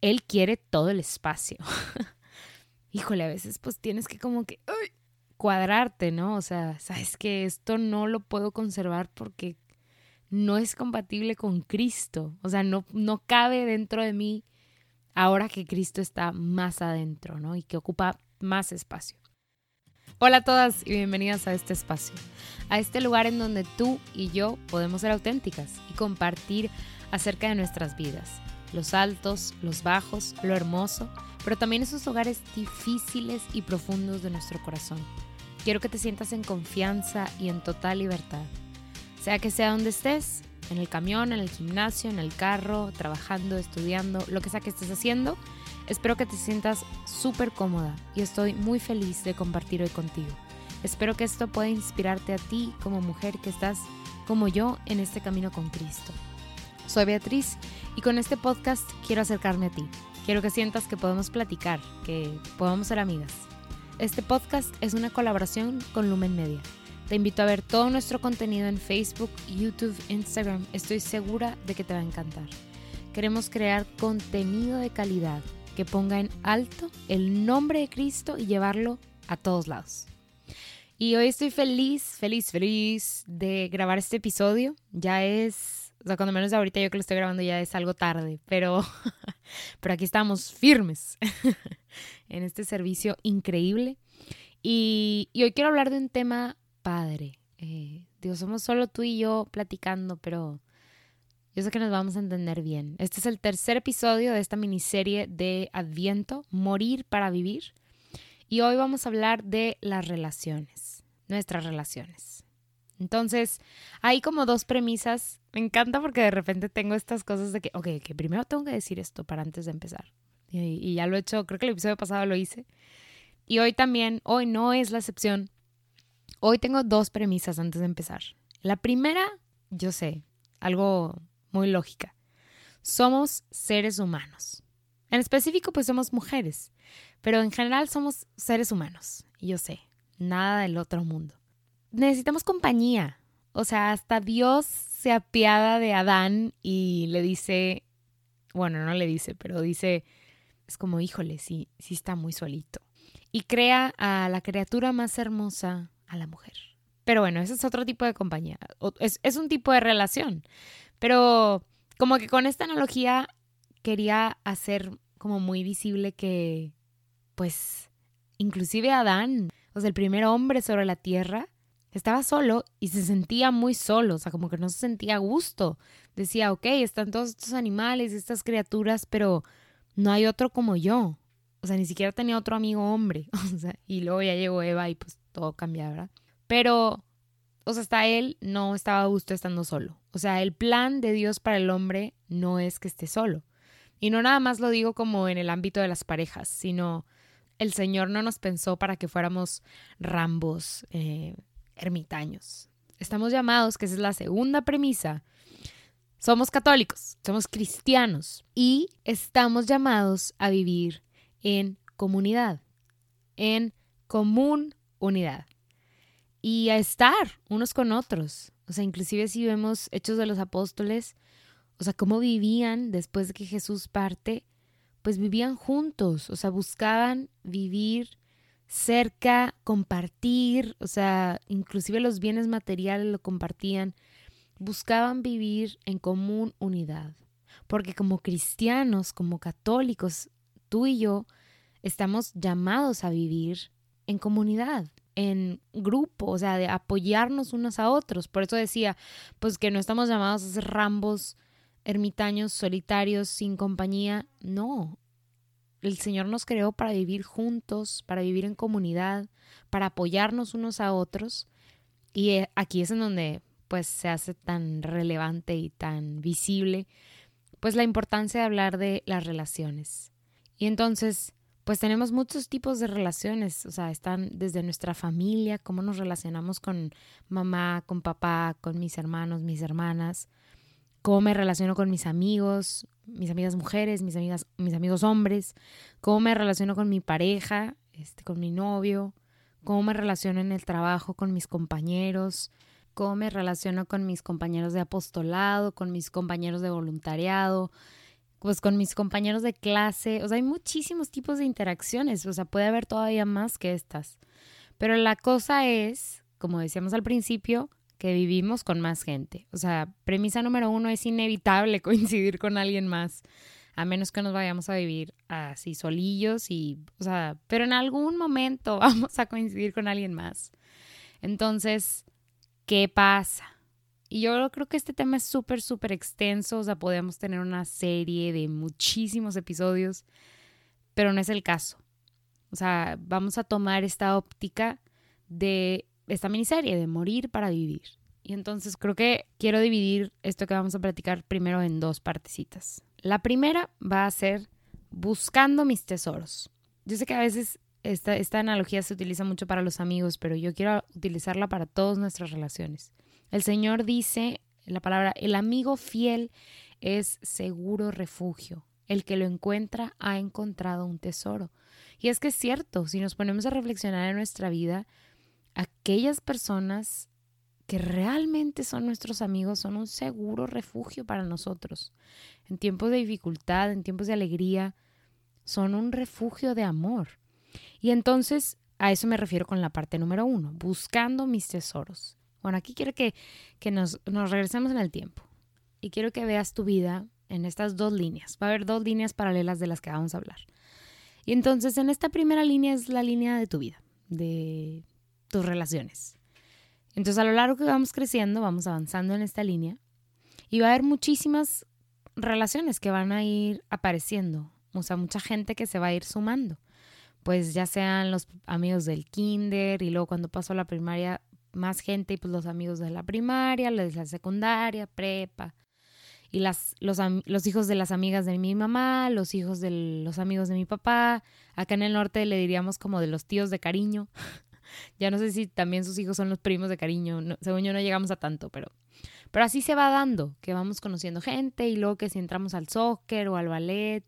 Él quiere todo el espacio. Híjole, a veces pues tienes que como que cuadrarte, ¿no? O sea, sabes que esto no lo puedo conservar porque no es compatible con Cristo. O sea, no, no cabe dentro de mí ahora que Cristo está más adentro, ¿no? Y que ocupa más espacio. Hola a todas y bienvenidas a este espacio, a este lugar en donde tú y yo podemos ser auténticas y compartir acerca de nuestras vidas, los altos, los bajos, lo hermoso, pero también esos lugares difíciles y profundos de nuestro corazón. Quiero que te sientas en confianza y en total libertad, sea que sea donde estés, en el camión, en el gimnasio, en el carro, trabajando, estudiando, lo que sea que estés haciendo. Espero que te sientas súper cómoda y estoy muy feliz de compartir hoy contigo. Espero que esto pueda inspirarte a ti como mujer que estás como yo en este camino con Cristo. Soy Beatriz y con este podcast quiero acercarme a ti. Quiero que sientas que podemos platicar, que podamos ser amigas. Este podcast es una colaboración con Lumen Media te invito a ver todo nuestro contenido en Facebook, YouTube, Instagram. Estoy segura de que te va a encantar. Queremos crear contenido de calidad que ponga en alto el nombre de Cristo y llevarlo a todos lados. Y hoy estoy feliz, feliz, feliz de grabar este episodio. Ya es, o sea, cuando menos ahorita yo que lo estoy grabando ya es algo tarde, pero, pero aquí estamos firmes en este servicio increíble. Y, y hoy quiero hablar de un tema padre. Eh, digo, somos solo tú y yo platicando, pero yo sé que nos vamos a entender bien. Este es el tercer episodio de esta miniserie de Adviento, Morir para Vivir. Y hoy vamos a hablar de las relaciones, nuestras relaciones. Entonces, hay como dos premisas. Me encanta porque de repente tengo estas cosas de que, ok, que primero tengo que decir esto para antes de empezar. Y, ya lo he hecho, creo que el episodio pasado lo hice. Y hoy también, hoy no es la excepción. Hoy tengo dos premisas antes de empezar. La primera, yo sé, algo muy lógica. Somos seres humanos. En específico, pues somos mujeres, pero en general somos seres humanos. Y yo sé, nada del otro mundo. Necesitamos compañía. O sea, hasta Dios se apiada de Adán y le dice, bueno, no le dice, pero dice, es como, híjole, sí, sí está muy solito. Y crea a la criatura más hermosa a la mujer. Pero bueno, ese es otro tipo de compañía. Es, es un tipo de relación. Pero como que con esta analogía quería hacer como muy visible que, pues, inclusive Adán, o sea, el primer hombre sobre la tierra, estaba solo y se sentía muy solo, o sea, como que no se sentía a gusto. Decía, ok, están todos estos animales, estas criaturas, pero no hay otro como yo. O sea, ni siquiera tenía otro amigo hombre. Y luego ya llegó Eva y pues todo cambia, ¿verdad? Pero, o sea, hasta él no estaba a gusto estando solo. O sea, el plan de Dios para el hombre no es que esté solo. Y no nada más lo digo como en el ámbito de las parejas, sino el Señor no nos pensó para que fuéramos rambos, eh, ermitaños. Estamos llamados, que esa es la segunda premisa, somos católicos, somos cristianos y estamos llamados a vivir en comunidad, en común unidad y a estar unos con otros. O sea, inclusive si vemos Hechos de los Apóstoles, o sea, cómo vivían después de que Jesús parte, pues vivían juntos, o sea, buscaban vivir cerca, compartir, o sea, inclusive los bienes materiales lo compartían, buscaban vivir en común unidad. Porque como cristianos, como católicos, tú y yo estamos llamados a vivir en comunidad, en grupo, o sea, de apoyarnos unos a otros. Por eso decía, pues que no estamos llamados a ser rambos, ermitaños, solitarios, sin compañía. No, el Señor nos creó para vivir juntos, para vivir en comunidad, para apoyarnos unos a otros. Y eh, aquí es en donde pues se hace tan relevante y tan visible pues la importancia de hablar de las relaciones. Y entonces, pues tenemos muchos tipos de relaciones, o sea, están desde nuestra familia, cómo nos relacionamos con mamá, con papá, con mis hermanos, mis hermanas, cómo me relaciono con mis amigos, mis amigas mujeres, mis amigas, mis amigos hombres, cómo me relaciono con mi pareja, este, con mi novio, cómo me relaciono en el trabajo con mis compañeros, cómo me relaciono con mis compañeros de apostolado, con mis compañeros de voluntariado, pues con mis compañeros de clase, o sea, hay muchísimos tipos de interacciones, o sea, puede haber todavía más que estas. Pero la cosa es, como decíamos al principio, que vivimos con más gente. O sea, premisa número uno es inevitable coincidir con alguien más, a menos que nos vayamos a vivir así solillos y, o sea, pero en algún momento vamos a coincidir con alguien más. Entonces, ¿qué pasa? Y yo creo que este tema es súper, súper extenso, o sea, podemos tener una serie de muchísimos episodios, pero no es el caso. O sea, vamos a tomar esta óptica de esta miniserie, de morir para vivir. Y entonces creo que quiero dividir esto que vamos a platicar primero en dos partecitas. La primera va a ser buscando mis tesoros. Yo sé que a veces esta, esta analogía se utiliza mucho para los amigos, pero yo quiero utilizarla para todas nuestras relaciones. El Señor dice la palabra, el amigo fiel es seguro refugio. El que lo encuentra ha encontrado un tesoro. Y es que es cierto, si nos ponemos a reflexionar en nuestra vida, aquellas personas que realmente son nuestros amigos son un seguro refugio para nosotros. En tiempos de dificultad, en tiempos de alegría, son un refugio de amor. Y entonces a eso me refiero con la parte número uno, buscando mis tesoros. Bueno, aquí quiero que, nos, nos regresemos en el tiempo y quiero que veas tu vida en estas dos líneas. Va a haber dos líneas paralelas de las que vamos a hablar. Y entonces en esta primera línea es la línea de tu vida, de tus relaciones. Entonces a lo largo que vamos creciendo, vamos avanzando en esta línea y va a haber muchísimas relaciones que van a ir apareciendo, o sea, mucha gente que se va a ir sumando. Pues ya sean los amigos del kinder y luego cuando pasó la primaria más gente y pues los amigos de la primaria, los de la secundaria, prepa, y las, los, los, hijos de las amigas de mi mamá, los hijos de los amigos de mi papá. Acá en el norte le diríamos como de los tíos de cariño. ya no sé si también sus hijos son los primos de cariño. según yo no llegamos a tanto, pero, pero así se va dando, que vamos conociendo gente y luego que si entramos al soccer o al ballet,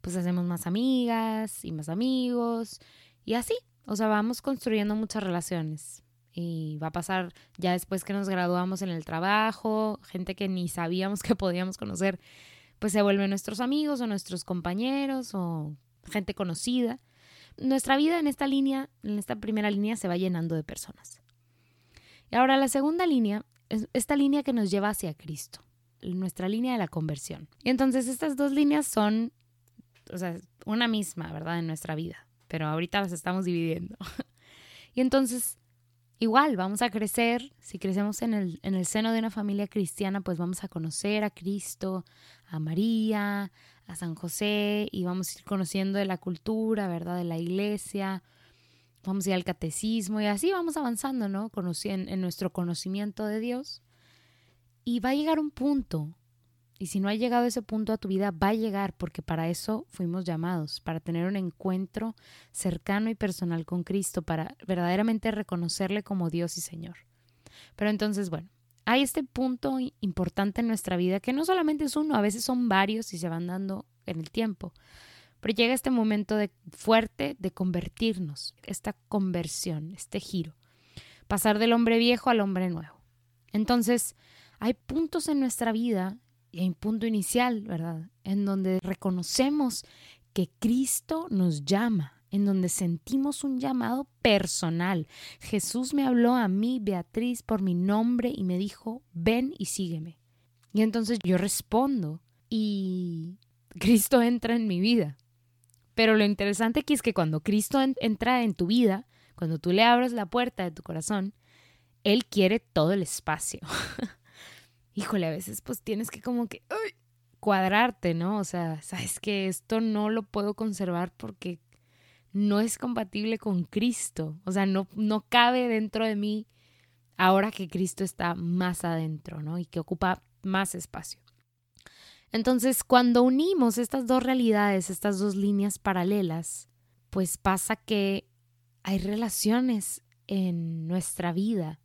pues hacemos más amigas y más amigos y así. O sea, vamos construyendo muchas relaciones y va a pasar ya después que nos graduamos en el trabajo, gente que ni sabíamos que podíamos conocer, pues se vuelven nuestros amigos o nuestros compañeros o gente conocida. Nuestra vida en esta línea, en esta primera línea, se va llenando de personas. Y ahora la segunda línea es esta línea que nos lleva hacia Cristo, nuestra línea de la conversión. Y entonces estas dos líneas son, o sea, una misma, ¿verdad? En nuestra vida, pero ahorita las estamos dividiendo. y entonces Igual, vamos a crecer, si crecemos en el, en el seno de una familia cristiana, pues vamos a conocer a Cristo, a María, a San José, y vamos a ir conociendo de la cultura, ¿verdad? De la iglesia, vamos a ir al catecismo y así vamos avanzando, ¿no? en, en nuestro conocimiento de Dios. Y va a llegar un punto y si no ha llegado ese punto a tu vida, va a llegar porque para eso fuimos llamados, para tener un encuentro cercano y personal con Cristo, para verdaderamente reconocerle como Dios y Señor. Pero entonces, bueno, hay este punto importante en nuestra vida que no solamente es uno, a veces son varios y se van dando en el tiempo. Pero llega este momento de, fuerte de convertirnos, esta conversión, este giro, pasar del hombre viejo al hombre nuevo. Entonces, hay puntos en nuestra vida y hay un punto inicial, ¿verdad? En donde reconocemos que Cristo nos llama, en donde sentimos un llamado personal. Jesús me habló a mí, Beatriz, por mi nombre y me dijo, ven y sígueme. Y entonces yo respondo y Cristo entra en mi vida. Pero lo interesante aquí es que cuando Cristo entra en tu vida, cuando tú le abres la puerta de tu corazón, Él quiere todo el espacio. híjole, a veces pues tienes que como que cuadrarte, ¿no? O sea, sabes que esto no lo puedo conservar porque no es compatible con Cristo. O sea, no, no cabe dentro de mí ahora que Cristo está más adentro, ¿no? Y que ocupa más espacio. Entonces, cuando unimos estas dos realidades, estas dos líneas paralelas, pues pasa que hay relaciones en nuestra vida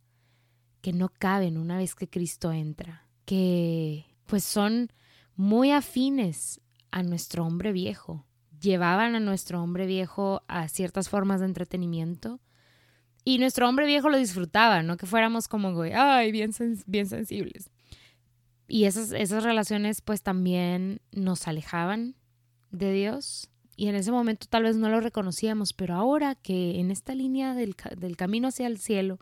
que no caben una vez que Cristo entra que pues son muy afines a nuestro hombre viejo. Llevaban a nuestro hombre viejo a ciertas formas de entretenimiento y nuestro hombre viejo lo disfrutaba, no que fuéramos como, ay, bien, bien sensibles. Y esas, esas relaciones pues también nos alejaban de Dios. Y en ese momento tal vez no lo reconocíamos, pero ahora que en esta línea del, del camino hacia el cielo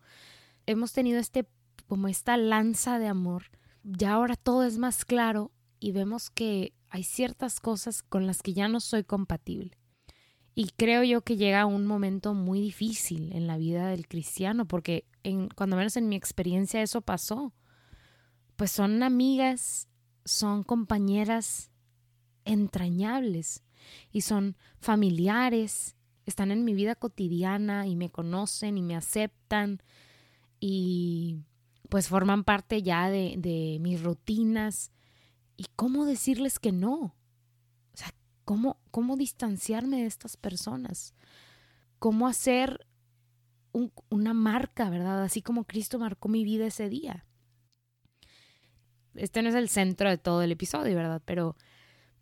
hemos tenido este como esta lanza de amor, ya ahora todo es más claro y vemos que hay ciertas cosas con las que ya no soy compatible. Y creo yo que llega un momento muy difícil en la vida del cristiano, porque cuando menos en mi experiencia eso pasó. Pues son amigas, son compañeras entrañables y son familiares, están en mi vida cotidiana y me conocen y me aceptan y pues forman parte ya de mis rutinas. ¿Y cómo decirles que no? O sea, ¿cómo, cómo distanciarme de estas personas? ¿Cómo hacer una marca, verdad? Así como Cristo marcó mi vida ese día. Este no es el centro de todo el episodio, ¿verdad? Pero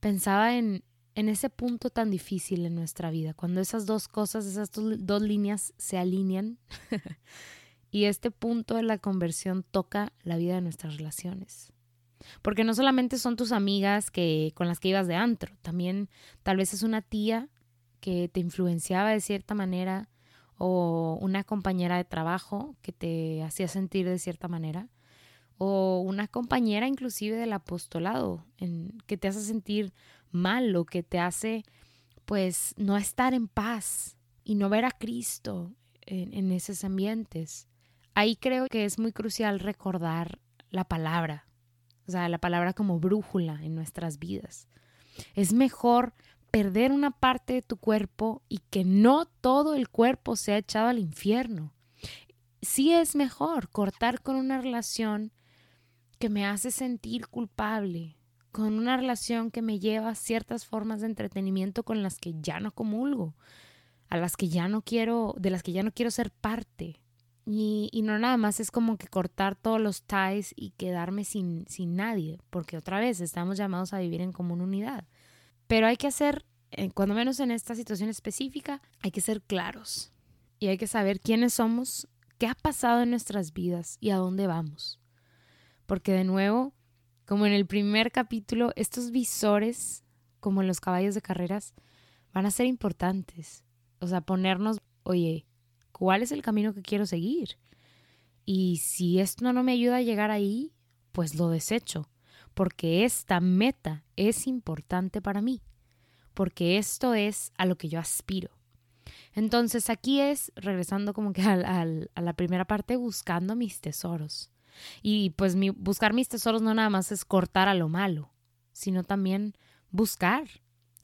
pensaba en, en ese punto tan difícil en nuestra vida, cuando esas dos cosas, esas dos líneas se alinean y este punto de la conversión toca la vida de nuestras relaciones. Porque no solamente son tus amigas que con las que ibas de antro, también tal vez es una tía que te influenciaba de cierta manera o una compañera de trabajo que te hacía sentir de cierta manera o una compañera inclusive del apostolado en, que te hace sentir mal o que te hace pues no estar en paz y no ver a Cristo en, en esos ambientes. Ahí creo que es muy crucial recordar la palabra, o sea, la palabra como brújula en nuestras vidas. Es mejor perder una parte de tu cuerpo y que no todo el cuerpo sea echado al infierno. Sí es mejor cortar con una relación que me hace sentir culpable, con una relación que me lleva a ciertas formas de entretenimiento con las que ya no comulgo, a las que ya no quiero, de las que ya no quiero ser parte. Y, y no nada más es como que cortar todos los ties y quedarme sin, sin nadie, porque otra vez estamos llamados a vivir en común unidad. Pero hay que hacer, eh, cuando menos en esta situación específica, hay que ser claros y hay que saber quiénes somos, qué ha pasado en nuestras vidas y a dónde vamos. Porque de nuevo, como en el primer capítulo, estos visores, como en los caballos de carreras, van a ser importantes. O sea, ponernos, oye, ¿cuál es el camino que quiero seguir? Y si esto no me ayuda a llegar ahí, pues lo desecho, porque esta meta es importante para mí, porque esto es a lo que yo aspiro. Entonces aquí es, regresando como que a la primera parte, buscando mis tesoros. Y pues buscar mis tesoros no nada más es cortar a lo malo, sino también buscar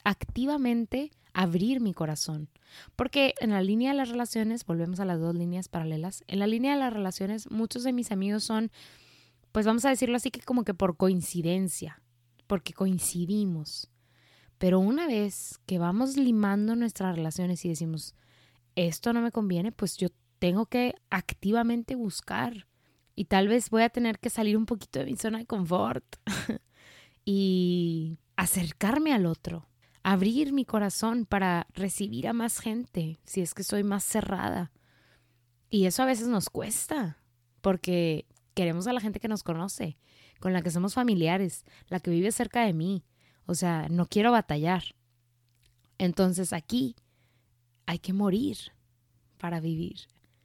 activamente abrir mi corazón. Porque en la línea de las relaciones, volvemos a las dos líneas paralelas, en la línea de las relaciones muchos de mis amigos son, pues vamos a decirlo así que como que por coincidencia, porque coincidimos. Pero una vez que vamos limando nuestras relaciones y decimos, esto no me conviene, pues yo tengo que activamente buscar y tal vez voy a tener que salir un poquito de mi zona de confort y acercarme al otro, abrir mi corazón para recibir a más gente, si es que soy más cerrada. Y eso a veces nos cuesta, porque queremos a la gente que nos conoce, con la que somos familiares, la que vive cerca de mí. O sea, no quiero batallar. Entonces aquí hay que morir para vivir.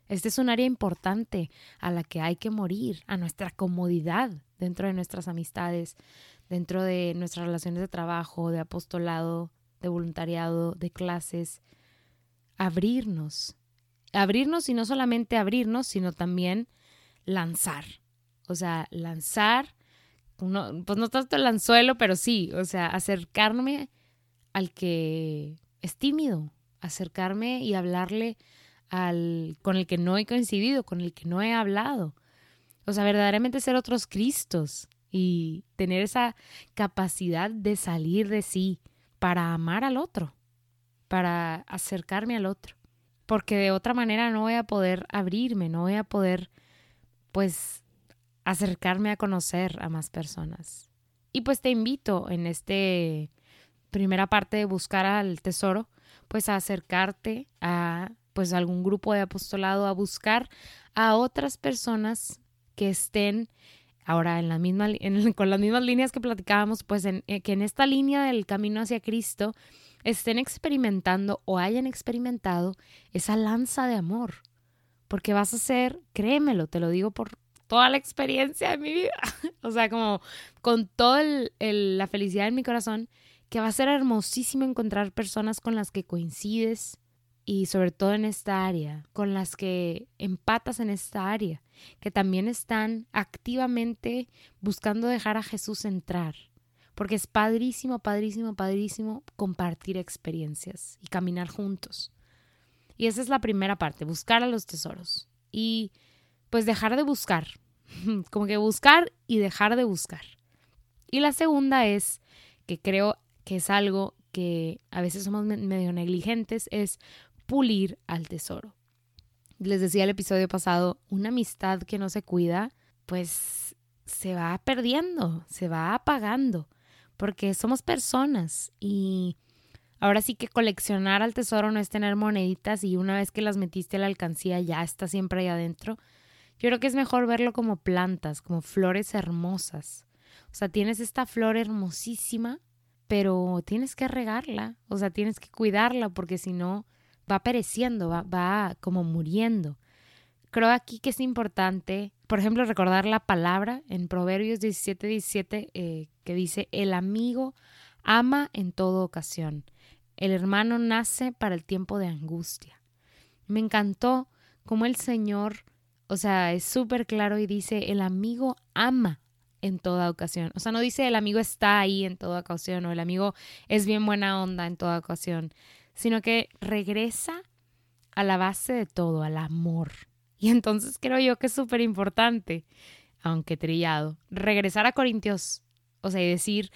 Este es un área importante a la que hay que morir, a nuestra comodidad dentro de nuestras amistades, dentro de nuestras relaciones de trabajo, de apostolado, de voluntariado, de clases. Abrirnos. Abrirnos y no solamente abrirnos, sino también lanzar. O sea, lanzar, pues no tanto el anzuelo, pero sí, o sea, acercarme al que es tímido, acercarme y hablarle al, con el que no he coincidido, con el que no he hablado. O sea, verdaderamente ser otros Cristos y tener esa capacidad de salir de sí para amar al otro, para acercarme al otro. Porque de otra manera no voy a poder abrirme, no voy a poder, pues, acercarme a conocer a más personas. Y pues te invito en este primera parte de buscar al tesoro, pues a acercarte a pues algún grupo de apostolado a buscar a otras personas que estén Ahora, en la misma, con las mismas líneas que platicábamos, pues en, eh, que en esta línea del camino hacia Cristo estén experimentando o hayan experimentado esa lanza de amor. Porque vas a ser, créemelo, te lo digo por toda la experiencia de mi vida, o sea, como con toda la felicidad en mi corazón, que va a ser hermosísimo encontrar personas con las que coincides y sobre todo en esta área, con las que empatas en esta área, que también están activamente buscando dejar a Jesús entrar, porque es padrísimo, padrísimo, padrísimo compartir experiencias y caminar juntos. Y esa es la primera parte, buscar a los tesoros. Y pues dejar de buscar, como que buscar y dejar de buscar. Y la segunda es, que creo que es algo que a veces somos medio negligentes, es pulir al tesoro. Les decía el episodio pasado, una amistad que no se cuida, pues se va perdiendo, se va apagando, porque somos personas y ahora sí que coleccionar al tesoro no es tener moneditas y una vez que las metiste a la alcancía ya está siempre ahí adentro, yo creo que es mejor verlo como plantas, como flores hermosas. O sea, tienes esta flor hermosísima, pero tienes que regarla, o sea, tienes que cuidarla porque si no va pereciendo, va, va como muriendo. Creo aquí que es importante, por ejemplo, recordar la palabra en Proverbios 17, 17, eh, que dice, el amigo ama en toda ocasión, el hermano nace para el tiempo de angustia. Me encantó cómo el Señor o sea, es súper claro y dice, el amigo ama en toda ocasión. O sea, no dice el amigo está ahí en toda ocasión o el amigo es bien buena onda en toda ocasión, sino que regresa a la base de todo, al amor. Y entonces creo yo que es súper importante, aunque trillado, regresar a Corintios, o sea, y decir,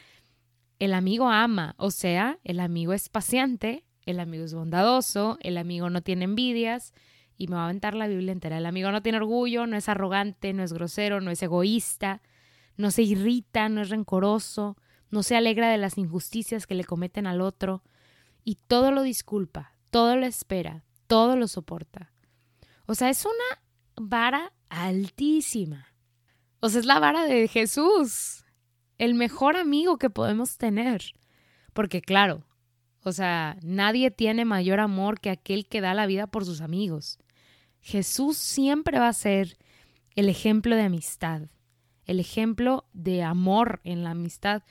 el amigo ama, o sea, el amigo es paciente, el amigo es bondadoso, el amigo no tiene envidias, y me va a aventar la Biblia entera. El amigo no tiene orgullo, no es arrogante, no es grosero, no es egoísta, no se irrita, no es rencoroso, no se alegra de las injusticias que le cometen al otro y todo lo disculpa, todo lo espera, todo lo soporta. O sea, es una vara altísima. O sea, es la vara de Jesús, el mejor amigo que podemos tener. Porque claro, o sea, nadie tiene mayor amor que aquel que da la vida por sus amigos. Jesús siempre va a ser el ejemplo de amistad, el ejemplo de amor en la amistad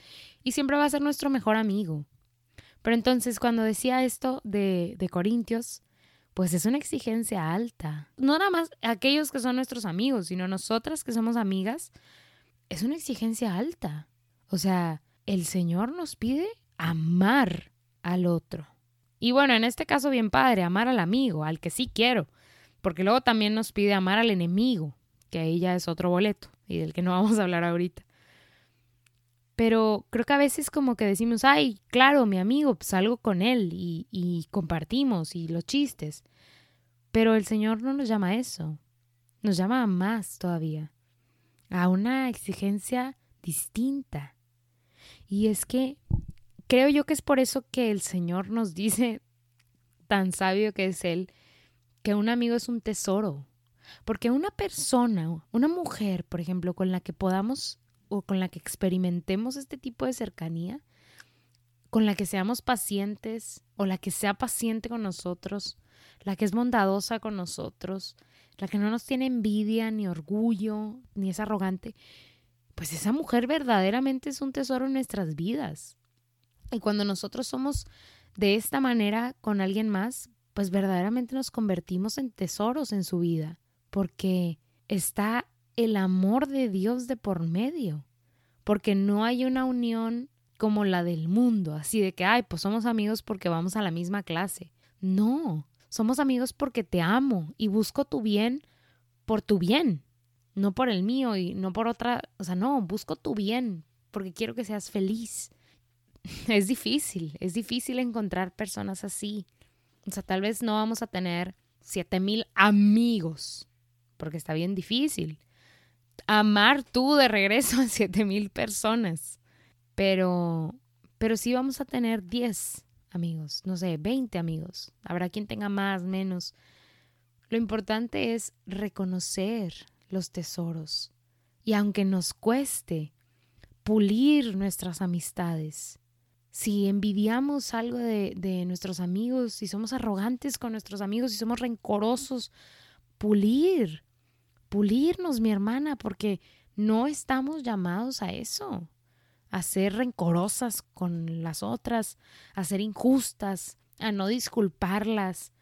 y siempre va a ser nuestro mejor amigo. Pero entonces cuando decía esto de, de Corintios, pues es una exigencia alta. No nada más aquellos que son nuestros amigos, sino nosotras que somos amigas, es una exigencia alta. O sea, el Señor nos pide amar al otro. Y bueno, en este caso bien padre, amar al amigo, al que sí quiero, porque luego también nos pide amar al enemigo, que ahí ya es otro boleto y del que no vamos a hablar ahorita. Pero creo que a veces como que decimos, ay, claro, mi amigo, pues salgo con él y, y compartimos y los chistes. Pero el Señor no nos llama a eso, nos llama a más todavía, a una exigencia distinta. Y es que creo yo que es por eso que el Señor nos dice, tan sabio que es Él, que un amigo es un tesoro. Porque una persona, una mujer, por ejemplo, con la que podamos o con la que experimentemos este tipo de cercanía, con la que seamos pacientes o la que sea paciente con nosotros, la que es bondadosa con nosotros, la que no nos tiene envidia ni orgullo ni es arrogante, pues esa mujer verdaderamente es un tesoro en nuestras vidas. Y cuando nosotros somos de esta manera con alguien más, pues verdaderamente nos convertimos en tesoros en su vida, porque está el amor de Dios de por medio, porque no hay una unión como la del mundo, así de que, ay, pues somos amigos porque vamos a la misma clase. No, somos amigos porque te amo y busco tu bien por tu bien, no por el mío y no por otra, o sea, no, busco tu bien porque quiero que seas feliz. Es difícil, es difícil encontrar personas así. O sea, tal vez no vamos a tener siete mil amigos, porque está bien difícil. Amar tú de regreso a siete mil personas. Pero, pero sí vamos a tener 10 amigos, no sé, 20 amigos. Habrá quien tenga más, menos. Lo importante es reconocer los tesoros Y aunque nos cueste pulir nuestras amistades, si envidiamos algo de, de, nuestros amigos, si somos arrogantes con nuestros amigos, si somos rencorosos, pulir, pulirnos, mi hermana, porque no estamos llamados a eso, a ser rencorosas con las otras, a ser injustas, a no disculparlas,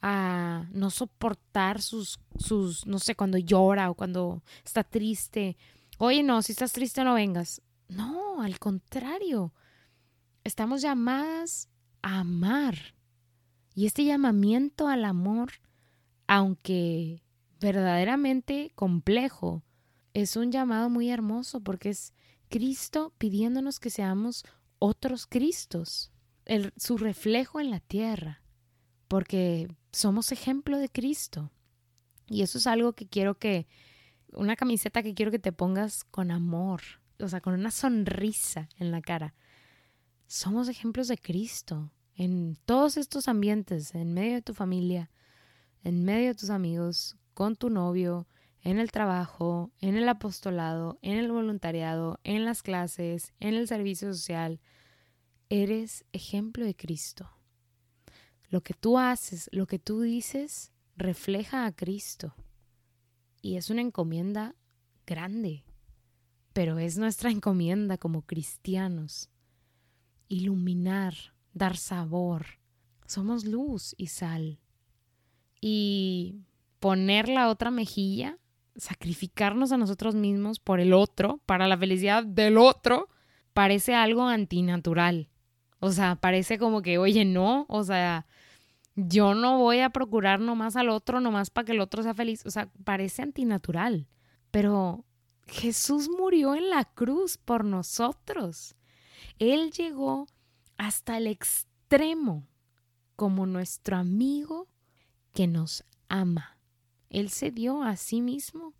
a no soportar sus, sus, no sé, cuando llora o cuando está triste. Oye, no, si estás triste no vengas. No, al contrario. Estamos llamadas a amar. Y este llamamiento al amor, aunque verdaderamente complejo, es un llamado muy hermoso porque es Cristo pidiéndonos que seamos otros Cristos, su reflejo en la tierra, porque somos ejemplo de Cristo. Y eso es algo que quiero que, una camiseta que quiero que te pongas con amor, o sea, con una sonrisa en la cara. Somos ejemplos de Cristo en todos estos ambientes, en medio de tu familia, en medio de tus amigos, con tu novio, en el trabajo, en el apostolado, en el voluntariado, en las clases, en el servicio social. Eres ejemplo de Cristo. Lo que tú haces, lo que tú dices, refleja a Cristo. Y es una encomienda grande, pero es nuestra encomienda como cristianos. Iluminar, dar sabor. Somos luz y sal. Y poner la otra mejilla sacrificarnos a nosotros mismos por el otro, para la felicidad del otro, parece algo antinatural. O sea, parece como que, oye, no, o sea, yo no voy a procurar nomás al otro, nomás para que el otro sea feliz. O sea, parece antinatural. Pero Jesús murió en la cruz por nosotros. Él llegó hasta el extremo como nuestro amigo que nos ama. Él se dio a sí mismo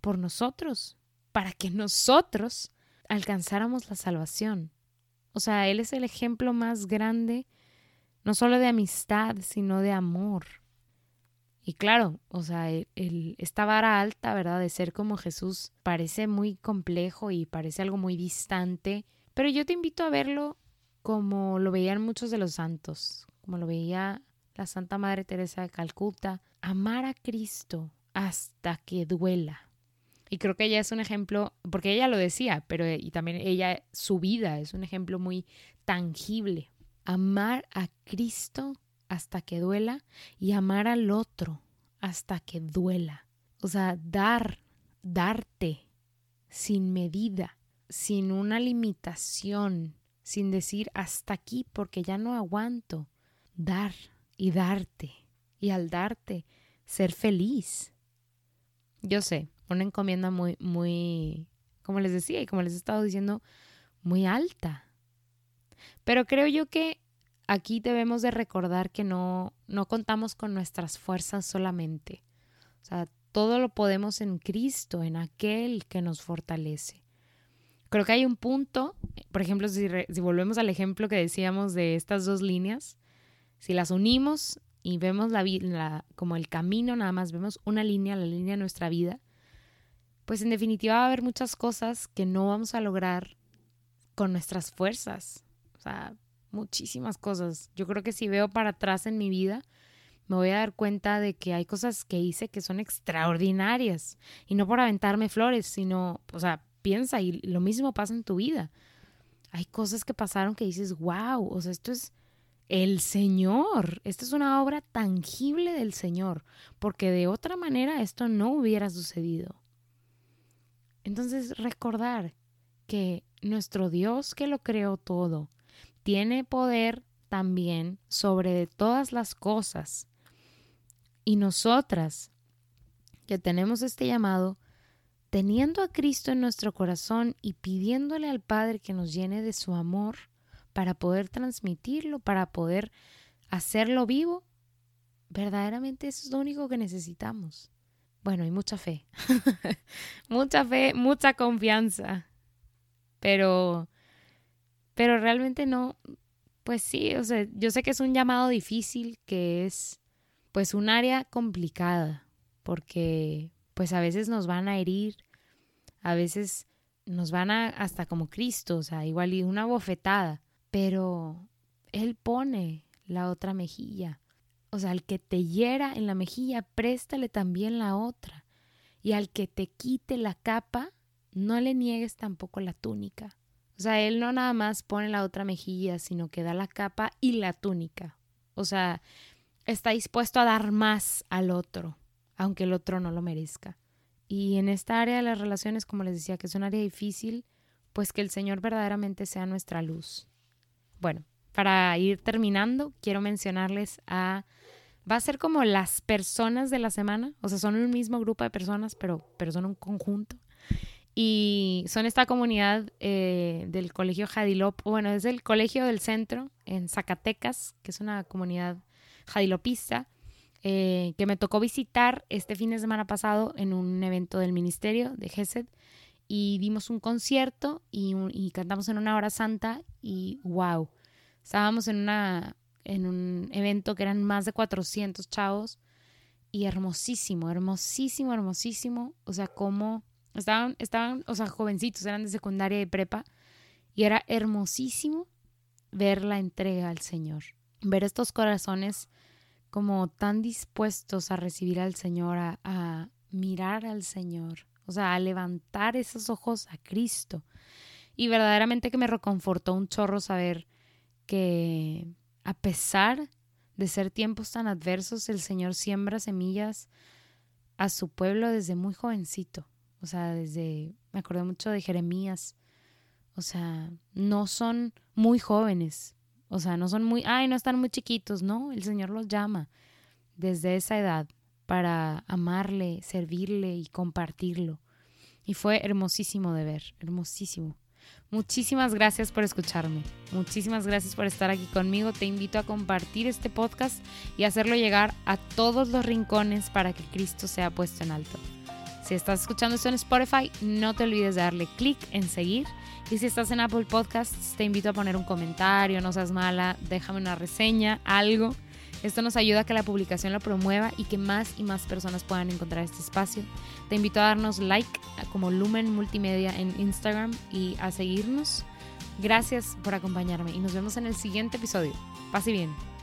por nosotros, para que nosotros alcanzáramos la salvación. O sea, Él es el ejemplo más grande, no solo de amistad, sino de amor. Y claro, o sea, el, esta vara alta, ¿verdad? De ser como Jesús parece muy complejo y parece algo muy distante, pero yo te invito a verlo como lo veían muchos de los santos, como lo veía la Santa Madre Teresa de Calcuta, amar a Cristo hasta que duela. Y creo que ella es un ejemplo, porque ella lo decía, pero y también ella, su vida es un ejemplo muy tangible. Amar a Cristo hasta que duela y amar al otro hasta que duela. O sea, dar, darte sin medida, sin una limitación, sin decir hasta aquí porque ya no aguanto. Dar y darte y al darte, ser feliz. Yo sé, una encomienda muy, muy, como les decía y como les he estado diciendo, muy alta. Pero creo yo que aquí debemos de recordar que no, no contamos con nuestras fuerzas solamente. O sea, todo lo podemos en Cristo, en aquel que nos fortalece. Creo que hay un punto, por ejemplo, si, si volvemos al ejemplo que decíamos de estas dos líneas, si las unimos y vemos la, como el camino, nada más vemos una línea, la línea de nuestra vida, pues en definitiva va a haber muchas cosas que no vamos a lograr con nuestras fuerzas. O sea, muchísimas cosas. Yo creo que si veo para atrás en mi vida, me voy a dar cuenta de que hay cosas que hice que son extraordinarias. Y no por aventarme flores, sino, o sea, piensa y lo mismo pasa en tu vida. Hay cosas que pasaron que dices, wow, o sea, esto es el Señor. Esta es una obra tangible del Señor, porque de otra manera esto no hubiera sucedido. Entonces recordar que nuestro Dios que lo creó todo tiene poder también sobre todas las cosas. Y nosotras que tenemos este llamado, teniendo a Cristo en nuestro corazón y pidiéndole al Padre que nos llene de su amor, para poder transmitirlo, para poder hacerlo vivo, verdaderamente eso es lo único que necesitamos. Bueno, y mucha fe. mucha fe, mucha confianza. Pero, pero realmente no, pues sí, o sea, yo sé que es un llamado difícil, que es pues un área complicada, porque pues a veces nos van a herir, A veces nos van a, hasta como Cristo, o sea, igual y una bofetada, pero Él pone la otra mejilla. O sea, al que te hiera en la mejilla, préstale también la otra. Y al que te quite la capa, no le niegues tampoco la túnica. O sea, Él no nada más pone la otra mejilla, sino que da la capa y la túnica. O sea, está dispuesto a dar más al otro, aunque el otro no lo merezca. Y en esta área de las relaciones, como les decía, que es un área difícil, pues que el Señor verdaderamente sea nuestra luz. Bueno, para ir terminando, quiero mencionarles a... Va a ser como las personas de la semana, o sea, son un mismo grupo de personas, pero, pero son un conjunto. Y son esta comunidad eh, del Colegio Jadilop, bueno, es el Colegio del Centro en Zacatecas, que es una comunidad jadilopista, eh, que me tocó visitar este fin de semana pasado en un evento del Ministerio de GESED y dimos un concierto y, cantamos en una hora santa y wow, estábamos en, una, en un evento que eran más de 400 chavos y hermosísimo, hermosísimo, hermosísimo, o sea, como estaban, estaban, o sea, jovencitos, eran de secundaria y prepa y era hermosísimo ver la entrega al Señor, ver estos corazones como tan dispuestos a recibir al Señor, a, mirar al Señor, o sea, a levantar esos ojos a Cristo. Y verdaderamente que me reconfortó un chorro saber que a pesar de ser tiempos tan adversos, el Señor siembra semillas a su pueblo desde muy jovencito. O sea, desde, me acordé mucho de Jeremías. O sea, no son muy jóvenes, o sea, no son muy, ay, no están muy chiquitos, no, el Señor los llama desde esa edad para amarle, servirle y compartirlo. Y fue hermosísimo de ver, hermosísimo. Muchísimas gracias por escucharme. Muchísimas gracias por estar aquí conmigo. Te invito a compartir este podcast y hacerlo llegar a todos los rincones para que Cristo sea puesto en alto. Si estás escuchando esto en Spotify, no te olvides de darle clic en seguir y si estás en Apple Podcasts, te invito a poner un comentario, no seas mala, déjame una reseña, algo. Esto nos ayuda a que la publicación lo promueva y que más y más personas puedan encontrar este espacio. Te invito a darnos like como Lumen Multimedia en Instagram y a seguirnos. Gracias por acompañarme y nos vemos en el siguiente episodio. Pase bien.